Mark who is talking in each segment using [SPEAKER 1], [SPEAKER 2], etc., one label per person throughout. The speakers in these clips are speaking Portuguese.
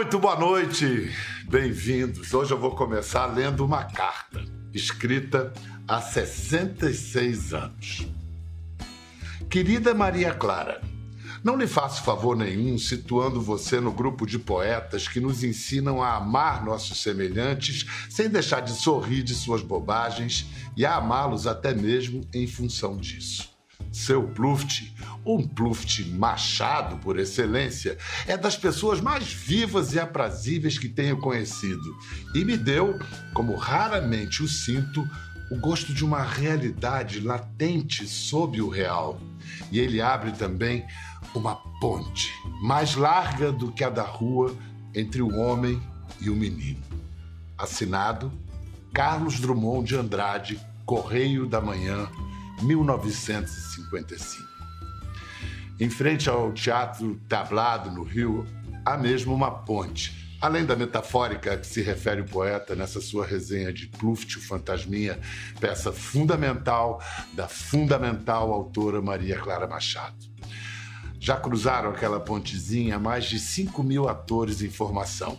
[SPEAKER 1] Muito boa noite, bem-vindos. Hoje eu vou começar lendo uma carta escrita há 66 anos. Querida Maria Clara, não lhe faço favor nenhum situando você no grupo de poetas que nos ensinam a amar nossos semelhantes sem deixar de sorrir de suas bobagens e a amá-los até mesmo em função disso. Seu Pluft, um Pluft machado por excelência, é das pessoas mais vivas e aprazíveis que tenho conhecido e me deu, como raramente o sinto, o gosto de uma realidade latente sob o real. E ele abre também uma ponte mais larga do que a da rua entre o homem e o menino. Assinado Carlos Drummond de Andrade, Correio da Manhã, 1955. Em frente ao Teatro Tablado, no Rio, há mesmo uma ponte. Além da metafórica que se refere o poeta nessa sua resenha de Pluft, o Fantasminha, peça fundamental da fundamental autora Maria Clara Machado. Já cruzaram aquela pontezinha mais de 5 mil atores em formação.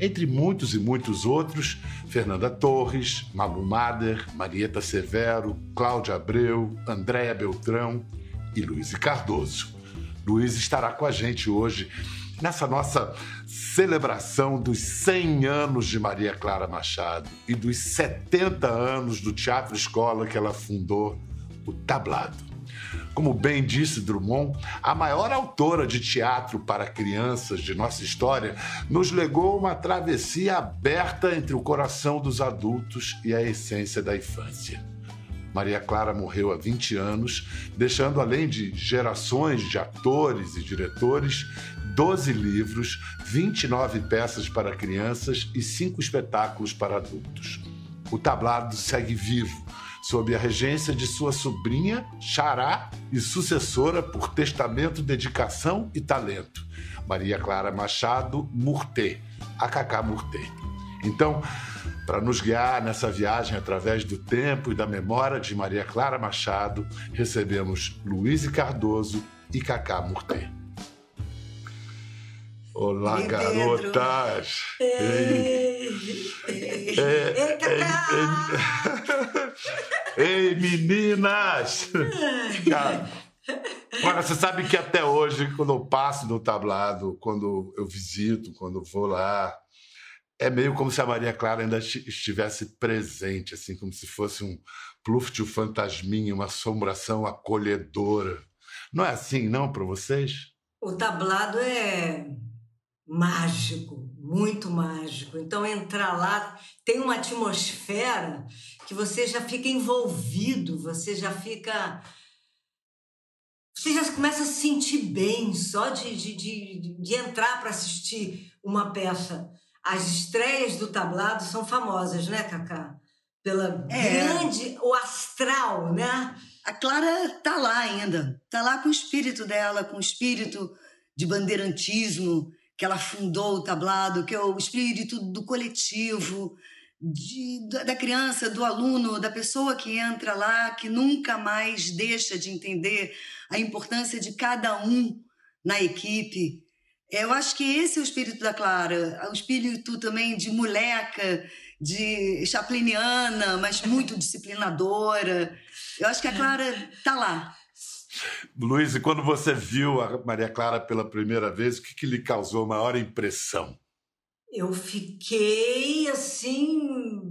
[SPEAKER 1] Entre muitos e muitos outros, Fernanda Torres, Malu Mader, Marieta Severo, Cláudia Abreu, Andréa Beltrão e Luiz Cardoso. Luiz estará com a gente hoje nessa nossa celebração dos 100 anos de Maria Clara Machado e dos 70 anos do Teatro Escola que ela fundou, o Tablado. Como bem disse Drummond, a maior autora de teatro para crianças de nossa história nos legou uma travessia aberta entre o coração dos adultos e a essência da infância. Maria Clara morreu há 20 anos, deixando, além de gerações de atores e diretores, 12 livros, 29 peças para crianças e 5 espetáculos para adultos. O tablado segue vivo, sob a regência de sua sobrinha, Xará, e sucessora por testamento, dedicação e talento, Maria Clara Machado Murté, a Cacá Murté. Então, para nos guiar nessa viagem através do tempo e da memória de Maria Clara Machado, recebemos Luiz Cardoso e Cacá Murté. Olá,
[SPEAKER 2] Ei,
[SPEAKER 1] garotas!
[SPEAKER 2] Ei, ei, ei,
[SPEAKER 1] ei, ei, meninas! Cara, Olha, você sabe que até hoje, quando eu passo no tablado, quando eu visito, quando eu vou lá, é meio como se a Maria Clara ainda estivesse presente, assim, como se fosse um pluft, um fantasminha, uma assombração acolhedora. Não é assim, não, para vocês?
[SPEAKER 2] O tablado é mágico, muito mágico. Então, entrar lá tem uma atmosfera que você já fica envolvido, você já fica. Você já começa a se sentir bem só de, de, de, de entrar para assistir uma peça. As estreias do tablado são famosas, né, Cacá? Pela
[SPEAKER 3] É.
[SPEAKER 2] grande. o astral, né?
[SPEAKER 3] A Clara tá lá ainda. Tá lá com o espírito dela, com o espírito de bandeirantismo que ela fundou o tablado, que é o espírito do coletivo, de- da criança, do aluno, da pessoa que entra lá, que nunca mais deixa de entender a importância de cada um na equipe. Eu acho que esse é o espírito da Clara, o espírito também de moleca, de chapliniana, mas muito disciplinadora. Eu acho que a Clara tá lá.
[SPEAKER 1] Luiz, e quando você viu a Maria Clara pela primeira vez, o que, que lhe causou maior impressão?
[SPEAKER 2] Eu fiquei assim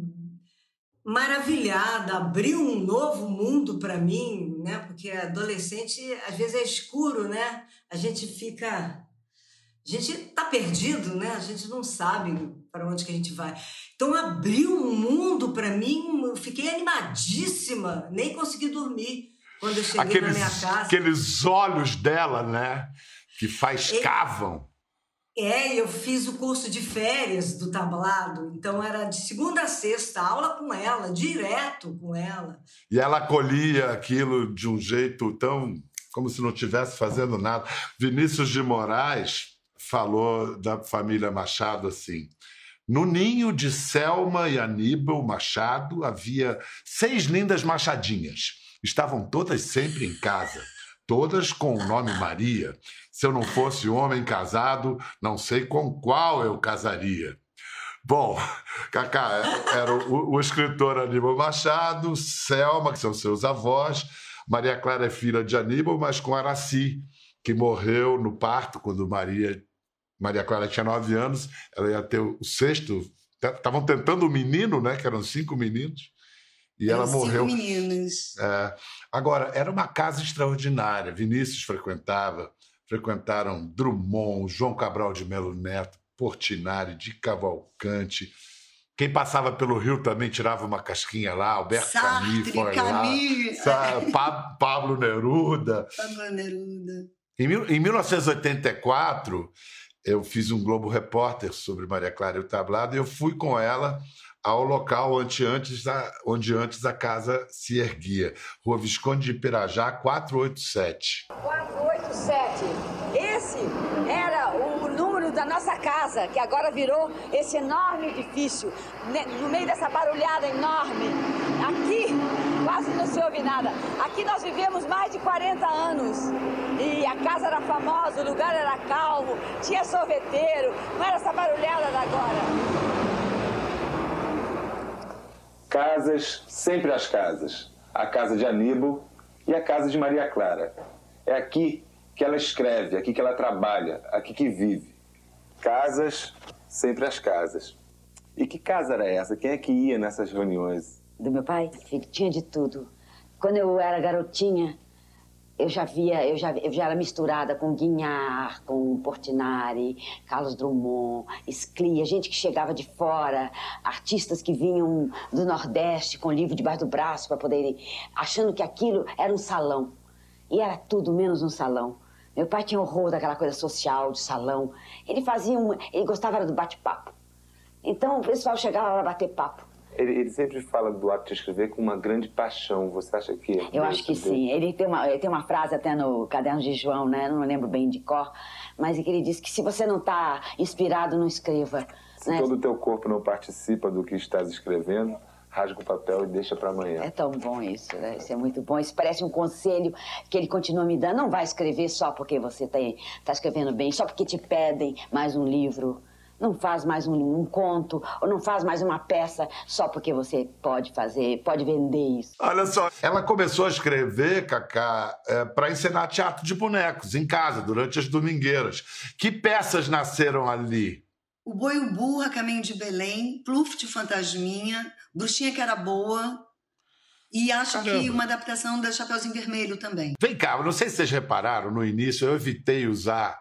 [SPEAKER 2] maravilhada, abriu um novo mundo para mim, né? Porque adolescente às vezes é escuro, né? A gente fica a gente tá perdido, né? A gente não sabe para onde que a gente vai. Então abriu um mundo para mim, eu fiquei animadíssima, nem consegui dormir quando eu cheguei na minha
[SPEAKER 1] Aqueles,
[SPEAKER 2] casa.
[SPEAKER 1] aqueles olhos dela, né? Que faiscavam.
[SPEAKER 2] É, eu fiz o curso de férias do tablado, então era de segunda a sexta, aula com ela, direto com ela.
[SPEAKER 1] E ela acolhia aquilo de um jeito tão. como se não estivesse fazendo nada. Vinícius de Moraes falou da família Machado assim. No ninho de Selma e Aníbal Machado havia seis lindas machadinhas. Estavam todas sempre em casa. todas com o nome Maria. Se eu não fosse homem casado, não sei com qual eu casaria. Bom, Cacá era o, o escritor Aníbal Machado, Selma, que são seus avós, Maria Clara é filha de Aníbal, mas com Araci, que morreu no parto quando Maria, Maria Clara tinha nove anos, ela ia ter o sexto. Estavam tentando o menino, né? Que eram cinco meninos. E ela morreu.
[SPEAKER 3] Cinco meninos.
[SPEAKER 1] É, agora, era uma casa extraordinária. Vinícius frequentava, frequentaram Drummond, João Cabral de Melo Neto, Portinari, de Cavalcante. Quem passava pelo Rio também tirava uma casquinha lá, Alberto Sartre, Camus foi Camus. lá, Pablo Neruda.
[SPEAKER 3] Pablo Neruda.
[SPEAKER 1] Em, em 1984, eu fiz um Globo Repórter sobre Maria Clara e o Tablado e eu fui com ela ao local onde antes, a, onde antes a casa se erguia. Rua Visconde de Pirajá, 487.
[SPEAKER 4] 487. Esse era o número da nossa casa, que agora virou esse enorme edifício, no meio dessa barulhada enorme. Aqui quase não se ouve nada. Aqui nós vivemos mais de 40 anos. E a casa era famosa, o lugar era calmo, tinha sorveteiro, não era essa barulhada da agora.
[SPEAKER 5] Casas, sempre as casas. A casa de Aníbal e a casa de Maria Clara. É aqui que ela escreve, aqui que ela trabalha, aqui que vive. Casas, sempre as casas. E que casa era essa? Quem é que ia nessas reuniões?
[SPEAKER 4] Do meu pai? Tinha de tudo. Quando eu era garotinha, eu já via, eu já, eu já era misturada com Guignard, com Portinari, Carlos Drummond, Sclia, gente que chegava de fora, artistas que vinham do Nordeste com livro debaixo do braço para poderem, achando que aquilo era um salão. E era tudo menos um salão. Meu pai tinha horror daquela coisa social, de salão. Ele fazia um, ele gostava do bate-papo. Então o pessoal chegava para bater papo.
[SPEAKER 5] Ele, ele, sempre fala do ato de escrever com uma grande paixão. Você acha que. É
[SPEAKER 4] Eu acho que sim. Ele tem, uma, ele tem uma frase até no Caderno de João, né? Não lembro bem de cor, mas é que ele diz que se você não está inspirado, não escreva.
[SPEAKER 5] Se
[SPEAKER 4] né?
[SPEAKER 5] todo o teu corpo não participa do que estás escrevendo, rasga o papel e deixa para amanhã.
[SPEAKER 4] É tão bom isso, né? Isso é muito bom. Isso parece um conselho que ele continua me dando. Não vai escrever só porque você está tá escrevendo bem, só porque te pedem mais um livro não faz mais um, um, conto ou não faz mais uma peça só porque você pode fazer, pode vender isso.
[SPEAKER 1] Olha só, ela começou a escrever, Cacá, é, para ensinar teatro de bonecos em casa, durante as domingueiras. Que peças nasceram ali?
[SPEAKER 3] O Boi o Burra, Caminho de Belém, Pluft Fantasminha, Bruxinha que era boa, e acho Caramba. que uma adaptação da Chapeuzinho Vermelho também.
[SPEAKER 1] Vem cá, não sei se vocês repararam, no início eu evitei usar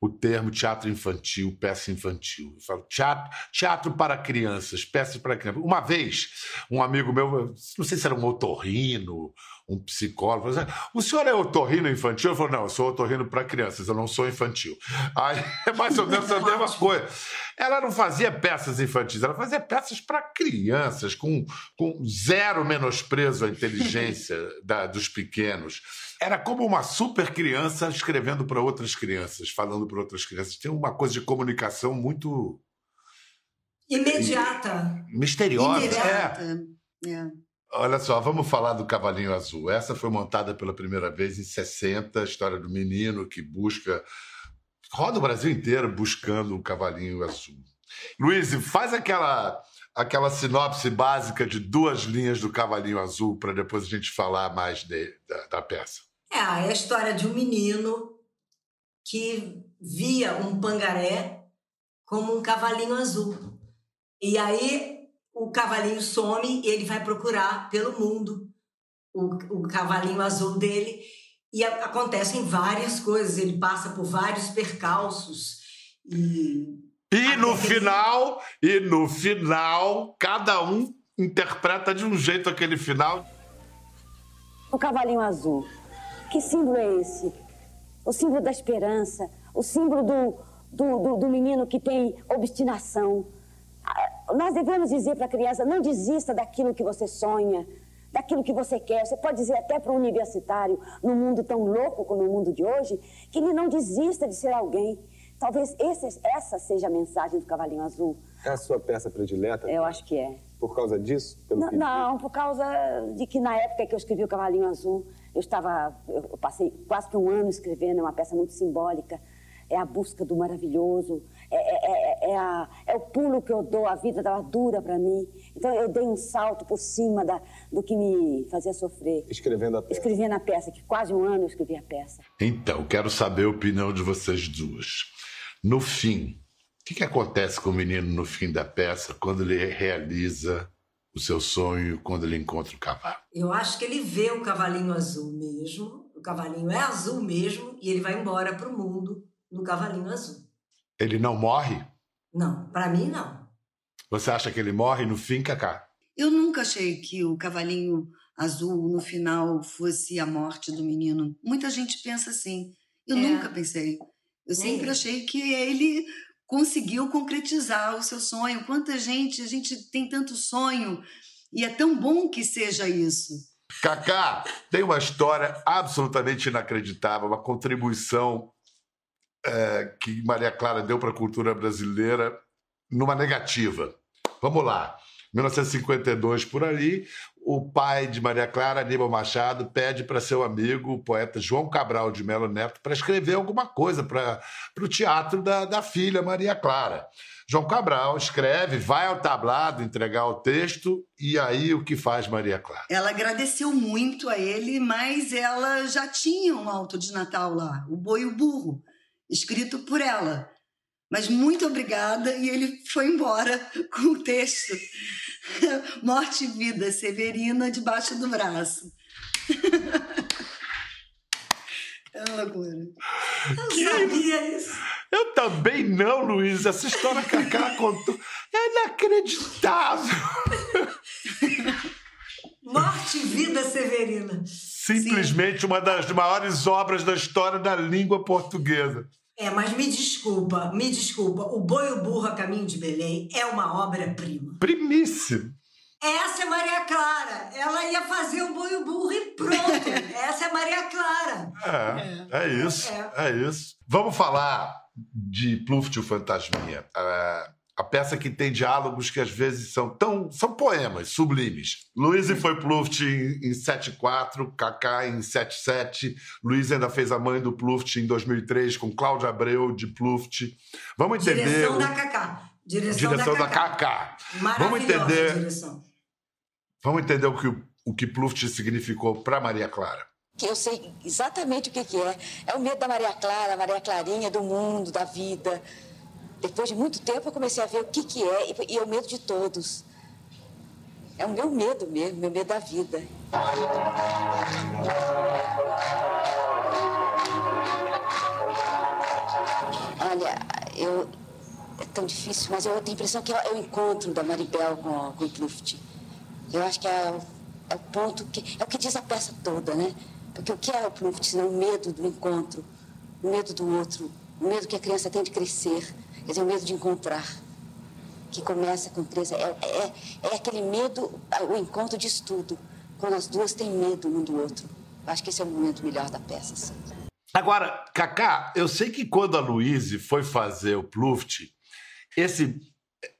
[SPEAKER 1] o termo teatro infantil, peça infantil. Eu falo teatro, teatro para crianças, peças para crianças. Uma vez, um amigo meu, não sei se era um otorrino, um psicólogo, falou assim, o senhor é otorrino infantil? Eu falei, não, eu sou otorrino para crianças, eu não sou infantil. Aí é mais ou menos a mesma coisa. Ela não fazia peças infantis, ela fazia peças para crianças, com, com zero menosprezo à inteligência da, dos pequenos. Era como uma super criança escrevendo para outras crianças, falando para outras crianças. Tem uma coisa de comunicação muito.
[SPEAKER 2] Imediata.
[SPEAKER 1] Misteriosa.
[SPEAKER 3] Imediata. É. é.
[SPEAKER 1] Olha só, vamos falar do Cavalinho Azul. Essa foi montada pela primeira vez em 60, a história do menino que busca. roda o Brasil inteiro buscando um cavalinho azul. Luiz, faz aquela aquela sinopse básica de duas linhas do Cavalinho Azul para depois a gente falar mais de, da, da peça.
[SPEAKER 2] É, é a história de um menino que via um pangaré como um cavalinho azul. E aí o cavalinho some e ele vai procurar pelo mundo o, o cavalinho azul dele. E a, acontecem várias coisas, ele passa por vários percalços. E,
[SPEAKER 1] e no final, e no final, cada um interpreta de um jeito aquele final.
[SPEAKER 4] O cavalinho azul que símbolo é esse? O símbolo da esperança, o símbolo do, do, do, do menino que tem obstinação. Ah, nós devemos dizer para a criança: não desista daquilo que você sonha, daquilo que você quer. Você pode dizer até para um universitário, num mundo tão louco como o mundo de hoje, que ele não desista de ser alguém. Talvez esse, essa seja a mensagem do Cavalinho Azul.
[SPEAKER 5] É a sua peça predileta?
[SPEAKER 4] Eu acho que é.
[SPEAKER 5] Por causa disso?
[SPEAKER 4] não, não, por causa de que na época que eu escrevi o Cavalinho Azul, Eu estava, eu passei quase que um ano escrevendo, é uma peça muito simbólica. É a busca do maravilhoso, é, é, é, é, a, é o pulo que eu dou, a vida estava dura para mim. Então eu dei um salto por cima da, do que me fazia sofrer.
[SPEAKER 5] Escrevendo a peça.
[SPEAKER 4] Escrevendo a peça, que quase um ano eu escrevi a peça.
[SPEAKER 1] Então, quero saber a opinião de vocês duas. No fim, o que, que acontece com o menino no fim da peça quando ele realiza o seu sonho quando ele encontra o cavalo?
[SPEAKER 2] Eu acho que ele vê o cavalinho azul mesmo, o cavalinho é azul mesmo, e ele vai embora para o mundo no cavalinho azul.
[SPEAKER 1] Ele não morre?
[SPEAKER 2] Não, para mim não.
[SPEAKER 1] Você acha que ele morre no fim, Cacá?
[SPEAKER 3] Eu nunca achei que o cavalinho azul no final fosse a morte do menino. Muita gente pensa assim. Eu
[SPEAKER 2] É.
[SPEAKER 3] nunca pensei. Eu
[SPEAKER 2] Nem
[SPEAKER 3] sempre
[SPEAKER 2] eu.
[SPEAKER 3] achei que ele conseguiu concretizar o seu sonho. Quanta gente, a gente tem tanto sonho e é tão bom que seja isso.
[SPEAKER 1] Cacá tem uma história absolutamente inacreditável, uma contribuição é, que Maria Clara deu para a cultura brasileira numa negativa. Vamos lá. 1952, por ali, o pai de Maria Clara, Aníbal Machado, pede para seu amigo, o poeta João Cabral de Melo Neto, para escrever alguma coisa para o teatro da, da filha Maria Clara. João Cabral escreve, vai ao tablado entregar o texto, e aí o que faz Maria Clara?
[SPEAKER 3] Ela agradeceu muito a ele, mas ela já tinha um alto de Natal lá, o Boi e o Burro, escrito por ela. Mas muito obrigada, e ele foi embora com o texto Morte e Vida, Severina, debaixo do braço. É uma loucura.
[SPEAKER 2] Eu sabia isso.
[SPEAKER 1] Eu também não, Luiz. Essa história que a Cacá contou é inacreditável.
[SPEAKER 2] Morte e Vida Severina.
[SPEAKER 1] Simplesmente uma das maiores obras da história da língua portuguesa.
[SPEAKER 2] É, mas me desculpa, me desculpa. O Boi o Burro a Caminho de Belém é uma obra-prima.
[SPEAKER 1] Primíssimo.
[SPEAKER 2] Essa é Maria Clara. Ela ia fazer o Boi o Burro e pronto. Essa é Maria Clara.
[SPEAKER 1] É, é isso, é. isso. Vamos falar de Pluft o Fantasminha. A, a peça que tem diálogos que às vezes são tão. são poemas sublimes. Luiz foi Pluft em, em 7.4, Kaká em 7.7. Luiz ainda fez a mãe do Pluft em 2003 com Cláudia Abreu de Pluft. Vamos entender.
[SPEAKER 2] Direção
[SPEAKER 1] o-
[SPEAKER 2] da Cacá. Direção,
[SPEAKER 1] direção
[SPEAKER 2] da
[SPEAKER 1] da
[SPEAKER 2] Cacá.
[SPEAKER 1] Kaká. Vamos entender,
[SPEAKER 2] direção.
[SPEAKER 1] vamos entender o que, o- o que Pluft significou para Maria Clara.
[SPEAKER 4] Que eu sei exatamente o que, que é. É o medo da Maria Clara, Maria Clarinha, do mundo, da vida. Depois de muito tempo eu comecei a ver o que, que é e, e é o medo de todos. É o meu medo mesmo, meu medo da vida. Olha, eu. É tão difícil, mas eu tenho a impressão que é o encontro da Maribel com, com o Pluft. Eu acho que é, o- é o ponto que. É o que diz a peça toda, né? Porque o que é o Pluft, senão o medo do encontro, o medo do outro, o medo que a criança tem de crescer, quer dizer, o medo de encontrar. Que começa com três. É, é, é aquele medo, o encontro de estudo, quando as duas têm medo um do outro. Eu acho que esse é o momento melhor da peça. Assim.
[SPEAKER 1] Agora, Kaká, eu sei que quando a Luíse foi fazer o Pluft, esse,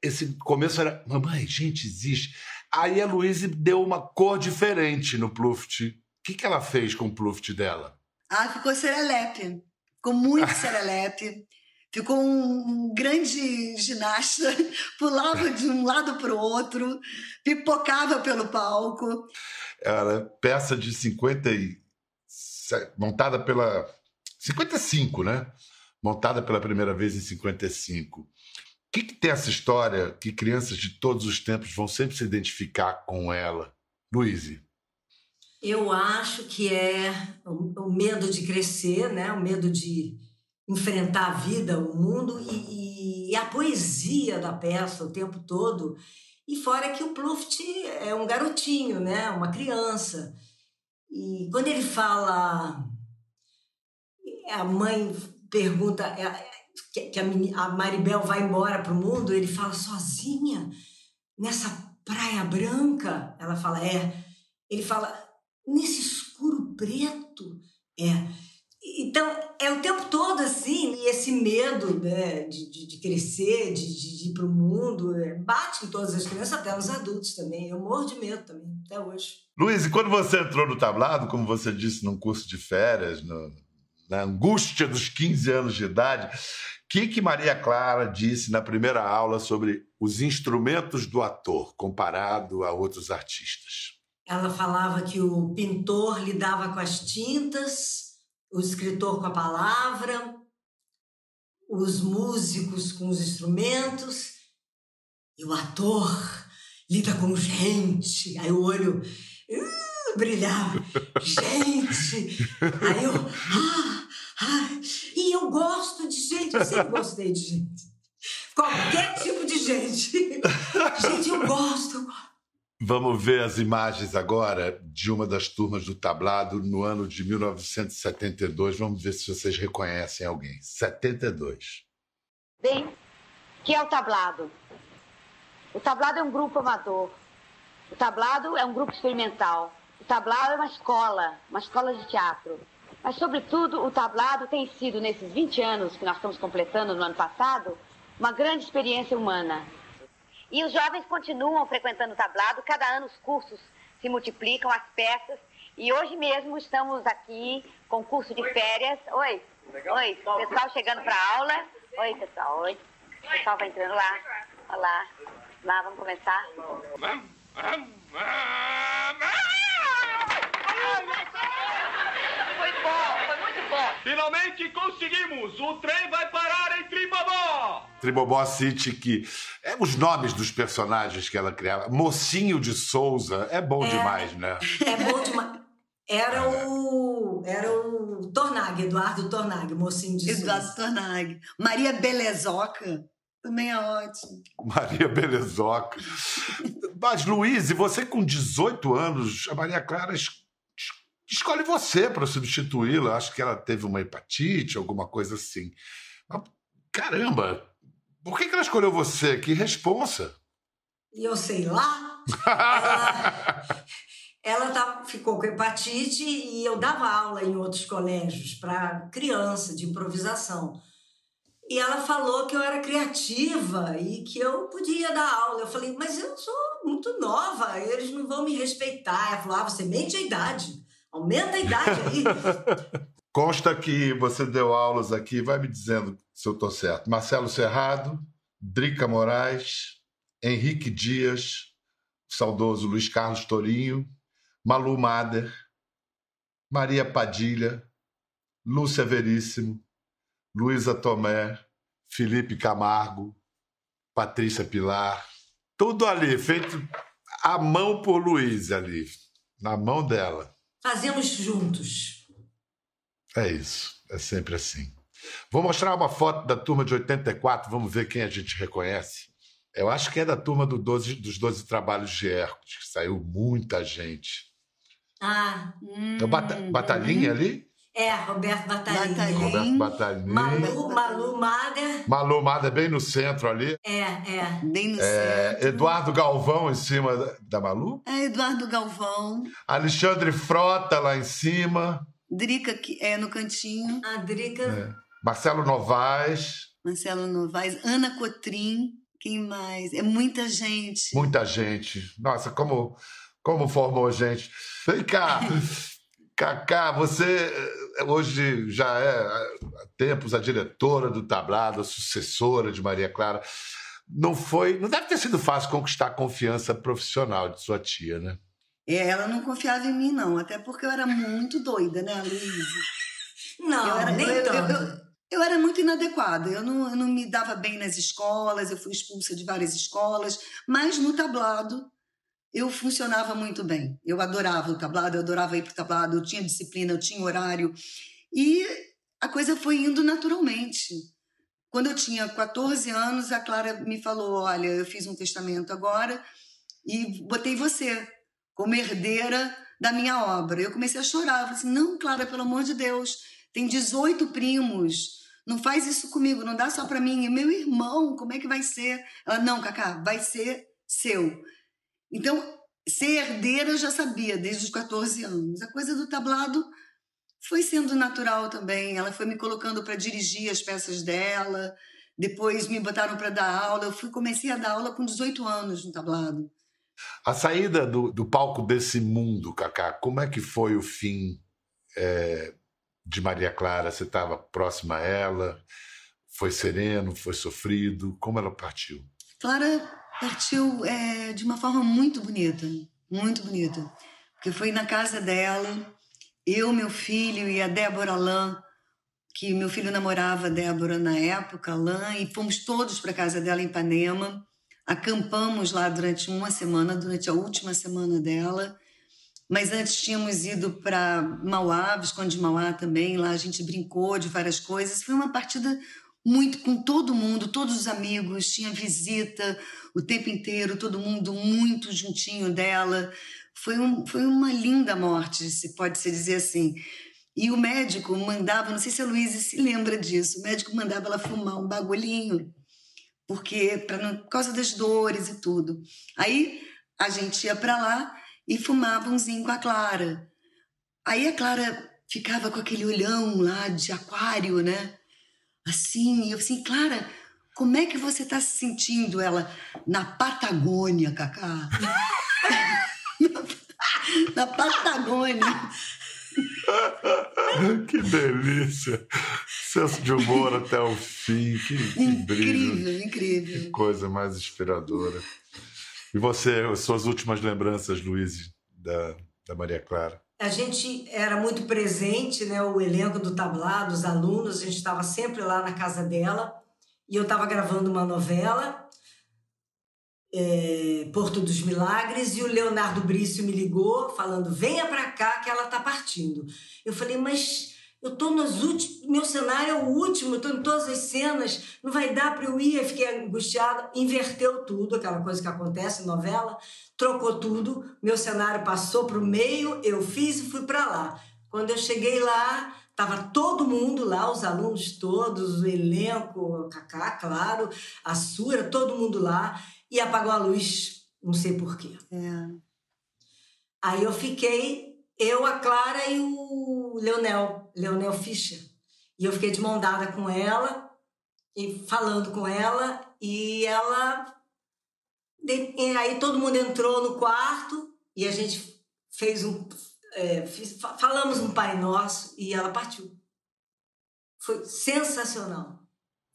[SPEAKER 1] esse começo era. Mamãe, gente, existe. Aí a Luíse deu uma cor diferente no Pluft. O que, que ela fez com o Pluft dela?
[SPEAKER 3] Ah, ficou serelepe. Ficou muito serelepe. Ficou um, grande ginasta, pulava de um lado para o outro, pipocava pelo palco.
[SPEAKER 1] Era peça de 50 e... montada pela 55, né? Montada pela primeira vez em 55. O que, que tem essa história que crianças de todos os tempos vão sempre se identificar com ela? Luíse.
[SPEAKER 2] Eu acho que é o, o medo de crescer, né? o medo de enfrentar a vida, o mundo e, e a poesia da peça o tempo todo. E fora que o Pluft é um garotinho, né? uma criança. E quando ele fala, a mãe pergunta é, que, que a Maribel vai embora para o mundo, ele fala sozinha nessa praia branca. Ela fala é. Ele fala nesse escuro preto. É. Então, é o tempo todo assim, e esse medo né, de, de, de crescer, de, de, de ir para o mundo, é, bate em todas as crianças, até nos adultos também. Eu morro de medo também, até hoje.
[SPEAKER 1] Luiz, e quando você entrou no tablado, como você disse, num curso de férias, no, na angústia dos 15 anos de idade, o que, que Maria Clara disse na primeira aula sobre os instrumentos do ator comparado a outros artistas?
[SPEAKER 2] Ela falava que o pintor lidava com as tintas, o escritor com a palavra, os músicos com os instrumentos e o ator lida com gente. Aí o olho uh, brilhava. Gente! Aí eu. Ah, ah, e eu gosto de gente, eu sempre gostei de gente. Qualquer tipo de gente. Gente, eu gosto, eu gosto.
[SPEAKER 1] Vamos ver as imagens agora de uma das turmas do tablado no ano de 1972. Vamos ver se vocês reconhecem alguém. 72.
[SPEAKER 6] Bem, que é o tablado? O tablado é um grupo amador. O tablado é um grupo experimental. O tablado é uma escola, uma escola de teatro. Mas, sobretudo, o tablado tem sido, nesses 20 anos que nós estamos completando no ano passado, uma grande experiência humana. E os jovens continuam frequentando o tablado, cada ano os cursos se multiplicam, as peças. E hoje mesmo estamos aqui com curso de férias. Oi, oi, pessoal chegando para a aula. Oi, pessoal, oi. O pessoal vai entrando lá. Olha lá. Lá, vamos começar. Foi bom, foi
[SPEAKER 7] Finalmente conseguimos! O trem vai parar em Tribobó!
[SPEAKER 1] Tribobó City, que é os nomes dos personagens que ela criava. Mocinho de Souza, é bom
[SPEAKER 2] É.
[SPEAKER 1] demais, né?
[SPEAKER 2] É bom demais. Era o, era o Tornag, Eduardo Tornag, mocinho de
[SPEAKER 3] Eduardo
[SPEAKER 2] Souza.
[SPEAKER 3] Tornag. Maria Belezoca também é ótimo.
[SPEAKER 1] Maria Belezoca. Mas, Luiz, e você com 18 anos, a Maria Clara escolhe você para substituí-la. Acho que ela teve uma hepatite, alguma coisa assim. Mas, caramba, por que, que ela escolheu você? Que responsa!
[SPEAKER 2] E eu sei lá. ela ela tá, ficou com hepatite e eu dava aula em outros colégios para criança, de improvisação. E ela falou que eu era criativa e que eu podia dar aula. Eu falei, mas eu sou muito nova, eles não vão me respeitar. Ela falou, ah, você mente a idade, aumenta a idade aí.
[SPEAKER 1] Consta que você deu aulas aqui, vai me dizendo se eu estou certo. Marcelo Serrado, Drica Moraes, Henrique Dias, saudoso Luiz Carlos Torinho, Malu Mader, Maria Padilha, Lúcia Veríssimo, Luísa Tomé, Felipe Camargo, Patrícia Pilar, tudo ali, feito à mão por Luiz ali, na mão dela.
[SPEAKER 2] Fazemos juntos.
[SPEAKER 1] É isso, é sempre assim. Vou mostrar uma foto da turma de 84, vamos ver quem a gente reconhece. Eu acho que é da turma do 12 dos 12 Trabalhos de Hércules, que saiu muita gente.
[SPEAKER 2] Ah,
[SPEAKER 1] É o Bata- Batalhinha ali?
[SPEAKER 2] É, Roberto. Batalhinha.
[SPEAKER 1] Roberto Batalhinha.
[SPEAKER 2] Malu, Malu Mader.
[SPEAKER 1] Malu Mada bem no centro ali.
[SPEAKER 2] É, é.
[SPEAKER 3] Bem no
[SPEAKER 1] É,
[SPEAKER 3] centro.
[SPEAKER 1] Eduardo Galvão em cima da, da Malu.
[SPEAKER 3] É, Eduardo Galvão.
[SPEAKER 1] Alexandre Frota lá em cima.
[SPEAKER 3] Drica, que é no cantinho.
[SPEAKER 2] A Drica.
[SPEAKER 1] É. Marcelo Novaes.
[SPEAKER 3] Marcelo Novaes. Ana Cotrim. Quem mais? É muita gente.
[SPEAKER 1] Muita gente. Nossa, como, como formou gente. Vem cá. Cacá, você eh, hoje já é há tempos a diretora do Tablado, a sucessora de Maria Clara. Não foi, não deve ter sido fácil conquistar a confiança profissional de sua tia, né?
[SPEAKER 3] É, ela não confiava em mim, não. Até porque eu era muito doida, né, Luísa?
[SPEAKER 2] Não,
[SPEAKER 3] eu era,
[SPEAKER 2] nem
[SPEAKER 3] eu- eu-
[SPEAKER 2] tanto.
[SPEAKER 3] eu- eu era muito inadequada. Eu não, eu não me dava bem nas escolas, eu fui expulsa de várias escolas, mas no tablado eu funcionava muito bem. Eu adorava o tablado, eu adorava ir para o tablado, eu tinha disciplina, eu tinha horário. E a coisa foi indo naturalmente. Quando eu tinha 14 anos, a Clara me falou: Olha, eu fiz um testamento agora e botei você como herdeira da minha obra. Eu comecei a chorar. Falei assim: Não, Clara, pelo amor de Deus, tem 18 primos. Não faz isso comigo, não dá só para mim. E meu irmão, como é que vai ser? Ela: Não, Cacá, vai ser seu. Então, ser herdeira eu já sabia desde os 14 anos. A coisa do tablado foi sendo natural também. Ela foi me colocando para dirigir as peças dela. Depois me botaram para dar aula. Eu fui comecei a dar aula com 18 anos no tablado.
[SPEAKER 1] A saída do, do palco desse mundo, Cacá, como é que foi o fim é, de Maria Clara? Você estava próxima a ela? Foi sereno? Foi sofrido? Como ela partiu?
[SPEAKER 3] Clara partiu é, de uma forma muito bonita, muito bonita. Porque foi na casa dela, eu, meu filho e a Débora Alain, que meu filho namorava a Débora na época, Alain, e fomos todos para casa dela em Ipanema. Acampamos lá durante uma semana, durante a última semana dela. Mas antes tínhamos ido para Mauá, Visconde de Mauá também. Lá a gente brincou de várias coisas. Foi uma partida muito com todo mundo, todos os amigos, tinha visita o tempo inteiro, todo mundo muito juntinho dela. Foi, um, foi uma linda morte, se pode se dizer assim. E o médico mandava, não sei se a Luísa se lembra disso, o médico mandava ela fumar um bagulhinho, porque pra, por causa das dores e tudo. Aí a gente ia para lá e fumava umzinho com a Clara. Aí a Clara ficava com aquele olhão lá de aquário, né? Assim, e eu assim, Clara, como é que você está se sentindo? Ela, na Patagônia, Cacá. na Patagônia.
[SPEAKER 1] que delícia! Senso de humor até o fim, que, que
[SPEAKER 3] incrível,
[SPEAKER 1] brilho.
[SPEAKER 3] incrível.
[SPEAKER 1] Que coisa mais inspiradora. E você, as suas últimas lembranças, Luiz, da, da Maria Clara?
[SPEAKER 2] A gente era muito presente, né? O elenco do tablado, os alunos, a gente estava sempre lá na casa dela. E eu estava gravando uma novela, é, Porto dos Milagres, e o Leonardo Brício me ligou falando: venha para cá que ela está partindo. Eu falei, mas eu tô nos últimos, meu cenário é o último, eu tô em todas as cenas, não vai dar para eu ir. Eu fiquei angustiada, inverteu tudo, aquela coisa que acontece em novela, trocou tudo, meu cenário passou para o meio, eu fiz e fui para lá. Quando eu cheguei lá, tava todo mundo lá, os alunos todos, o elenco, o Cacá, claro, a Sura, todo mundo lá, e apagou a luz, não sei porquê.
[SPEAKER 3] É.
[SPEAKER 2] Aí eu fiquei, eu, a Clara e o Leonel, Leonel Fischer. E eu fiquei de mão dada com ela, e falando com ela, e ela. E aí todo mundo entrou no quarto e a gente fez um. é, fiz- fa- falamos um Pai Nosso e ela partiu. Foi sensacional.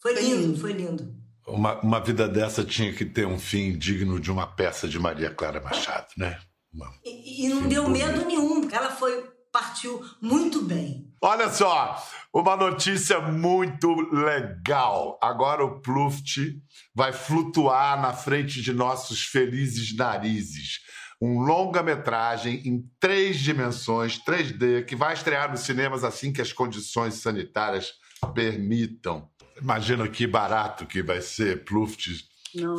[SPEAKER 2] Foi lindo,
[SPEAKER 3] lindo.
[SPEAKER 2] foi lindo.
[SPEAKER 1] Uma, uma vida dessa tinha que ter um fim digno de uma peça de Maria Clara Machado, né? Uma-
[SPEAKER 2] E, e não deu
[SPEAKER 1] bonito.
[SPEAKER 2] medo nenhum, porque ela foi, partiu muito bem.
[SPEAKER 1] Olha só, uma notícia muito legal. Agora o Pluft vai flutuar na frente de nossos felizes narizes. Um longa-metragem em três dimensões, 3D, que vai estrear nos cinemas assim que as condições sanitárias permitam. Imagina que barato que vai ser Pluft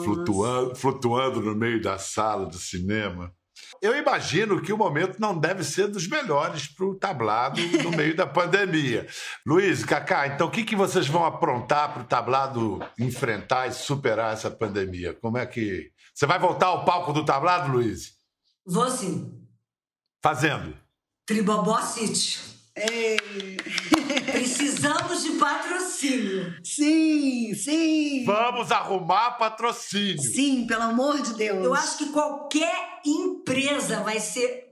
[SPEAKER 1] flutuando, flutuando no meio da sala do cinema. Eu imagino que o momento não deve ser dos melhores para o tablado no meio da pandemia. Luiz, Cacá, então o que, que vocês vão aprontar para o tablado enfrentar e superar essa pandemia? Como é que. Você vai voltar ao palco do tablado, Luiz?
[SPEAKER 2] Vou sim.
[SPEAKER 1] Fazendo.
[SPEAKER 2] Tribobó City.
[SPEAKER 3] Ei,
[SPEAKER 2] Precisamos de patrocínio.
[SPEAKER 3] sim, sim.
[SPEAKER 1] Vamos arrumar patrocínio.
[SPEAKER 3] Sim, pelo amor de Deus.
[SPEAKER 2] Eu acho que qualquer empresa vai ser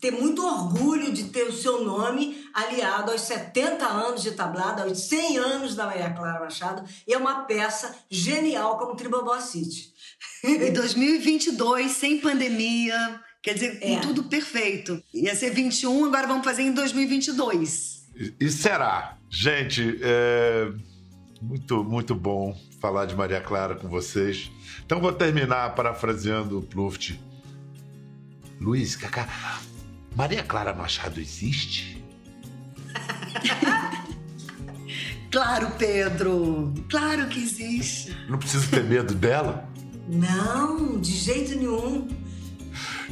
[SPEAKER 2] ter muito orgulho de ter o seu nome aliado aos 70 anos de tablada, aos 100 anos da Maria Clara Machado, e é uma peça genial como Tribobó City.
[SPEAKER 3] Em 2022, sem pandemia, quer dizer, com
[SPEAKER 2] É.
[SPEAKER 3] tudo perfeito. Ia ser 21, agora vamos fazer em 2022.
[SPEAKER 1] E- E será? Gente, é muito, muito bom falar de Maria Clara com vocês. Então vou terminar parafraseando o Pluft. Luiz, Cacá, Maria Clara Machado existe?
[SPEAKER 3] Claro, Pedro. Claro que existe.
[SPEAKER 1] Não preciso ter medo dela?
[SPEAKER 2] Não, de jeito nenhum.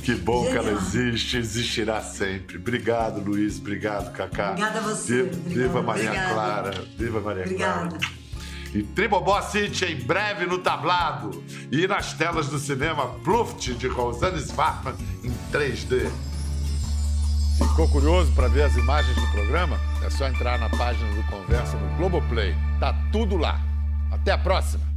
[SPEAKER 1] Que bom que ela existe, existirá sempre. Obrigado, Luiz. Obrigado, Cacá.
[SPEAKER 2] Obrigada a você.
[SPEAKER 1] Viva, Maria
[SPEAKER 3] Obrigada.
[SPEAKER 1] Clara. Viva Maria
[SPEAKER 2] Obrigada.
[SPEAKER 1] Clara. E Tribobó City em breve no tablado. E nas telas do cinema Pluft de Rosane Svartman em 3D. Ficou curioso para ver as imagens do programa? É só entrar na página do Conversa no Globoplay. Tá tudo lá. Até a próxima!